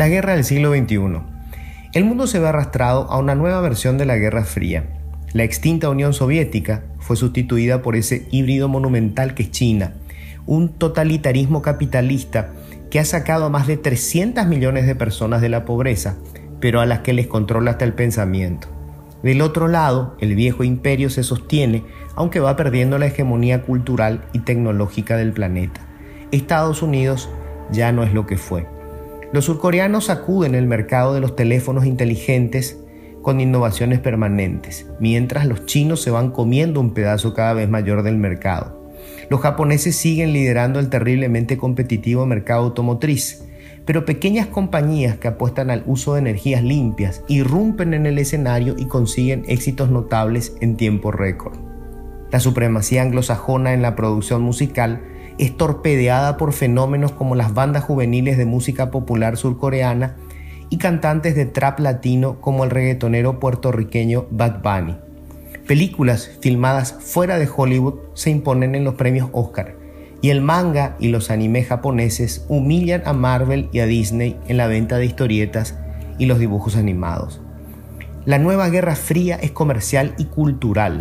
La guerra del siglo XXI. El mundo se ve arrastrado a una nueva versión de la Guerra Fría. La extinta Unión Soviética fue sustituida por ese híbrido monumental que es China, un totalitarismo capitalista que ha sacado a más de 300 millones de personas de la pobreza, pero a las que les controla hasta el pensamiento. Del otro lado, el viejo imperio se sostiene, aunque va perdiendo la hegemonía cultural y tecnológica del planeta. Estados Unidos ya no es lo que fue. Los surcoreanos sacuden el mercado de los teléfonos inteligentes con innovaciones permanentes, mientras los chinos se van comiendo un pedazo cada vez mayor del mercado. Los japoneses siguen liderando el terriblemente competitivo mercado automotriz, pero pequeñas compañías que apuestan al uso de energías limpias irrumpen en el escenario y consiguen éxitos notables en tiempo récord. La supremacía anglosajona en la producción musical es torpedeada por fenómenos como las bandas juveniles de música popular surcoreana y cantantes de trap latino como el reggaetonero puertorriqueño Bad Bunny. Películas filmadas fuera de Hollywood se imponen en los premios Oscar y el manga y los animes japoneses humillan a Marvel y a Disney en la venta de historietas y los dibujos animados. La nueva Guerra Fría es comercial y cultural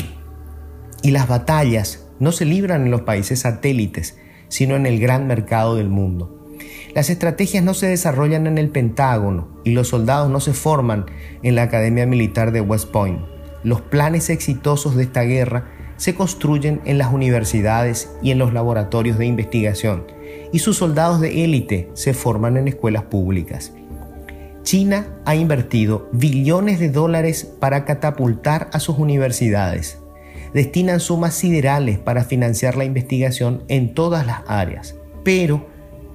y las batallas no se libran en los países satélites, sino en el gran mercado del mundo. Las estrategias no se desarrollan en el Pentágono y los soldados no se forman en la Academia Militar de West Point. Los planes exitosos de esta guerra se construyen en las universidades y en los laboratorios de investigación, y sus soldados de élite se forman en escuelas públicas. China ha invertido billones de dólares para catapultar a sus universidades destinan sumas siderales para financiar la investigación en todas las áreas, pero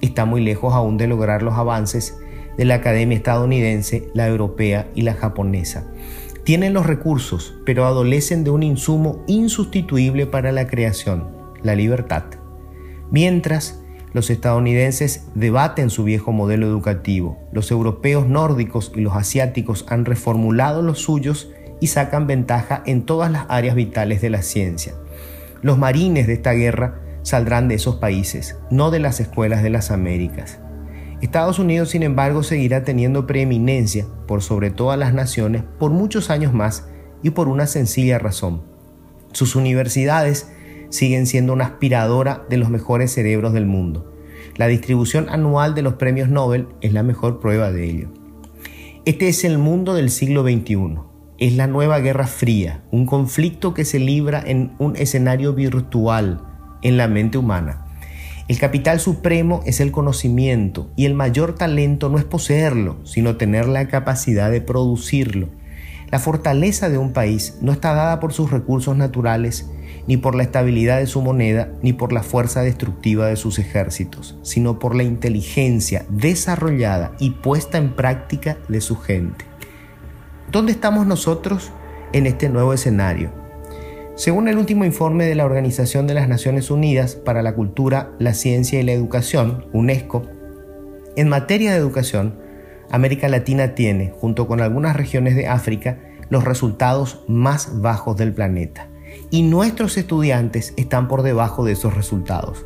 está muy lejos aún de lograr los avances de la academia estadounidense, la europea y la japonesa. Tienen los recursos, pero adolecen de un insumo insustituible para la creación, la libertad. Mientras, los estadounidenses debaten su viejo modelo educativo, los europeos nórdicos y los asiáticos han reformulado los suyos y sacan ventaja en todas las áreas vitales de la ciencia. Los marines de esta guerra saldrán de esos países, no de las escuelas de las Américas. Estados Unidos, sin embargo, seguirá teniendo preeminencia por sobre todas las naciones por muchos años más y por una sencilla razón. Sus universidades siguen siendo una aspiradora de los mejores cerebros del mundo. La distribución anual de los premios Nobel es la mejor prueba de ello. Este es el mundo del siglo XXI es la nueva Guerra Fría, un conflicto que se libra en un escenario virtual en la mente humana. El capital supremo es el conocimiento y el mayor talento no es poseerlo, sino tener la capacidad de producirlo. La fortaleza de un país no está dada por sus recursos naturales, ni por la estabilidad de su moneda, ni por la fuerza destructiva de sus ejércitos, sino por la inteligencia desarrollada y puesta en práctica de su gente. ¿Dónde estamos nosotros en este nuevo escenario? Según el último informe de la Organización de las Naciones Unidas para la Cultura, la Ciencia y la Educación, UNESCO, en materia de educación, América Latina tiene, junto con algunas regiones de África, los resultados más bajos del planeta. Y nuestros estudiantes están por debajo de esos resultados.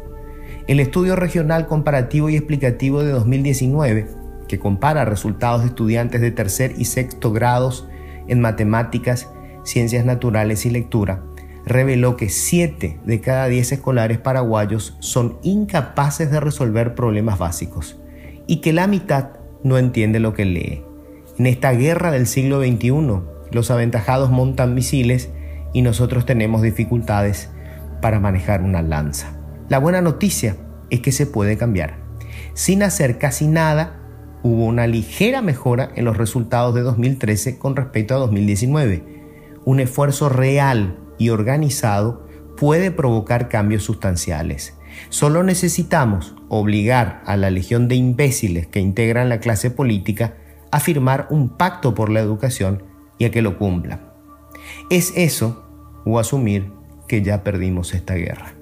El estudio regional comparativo y explicativo de 2019 que compara resultados de estudiantes de tercer y sexto grados en matemáticas, ciencias naturales y lectura, reveló que 7 de cada 10 escolares paraguayos son incapaces de resolver problemas básicos y que la mitad no entiende lo que lee. En esta guerra del siglo XXI, los aventajados montan misiles y nosotros tenemos dificultades para manejar una lanza. La buena noticia es que se puede cambiar. Sin hacer casi nada, hubo una ligera mejora en los resultados de 2013 con respecto a 2019. Un esfuerzo real y organizado puede provocar cambios sustanciales. Solo necesitamos obligar a la legión de imbéciles que integran la clase política a firmar un pacto por la educación y a que lo cumplan. Es eso o asumir que ya perdimos esta guerra.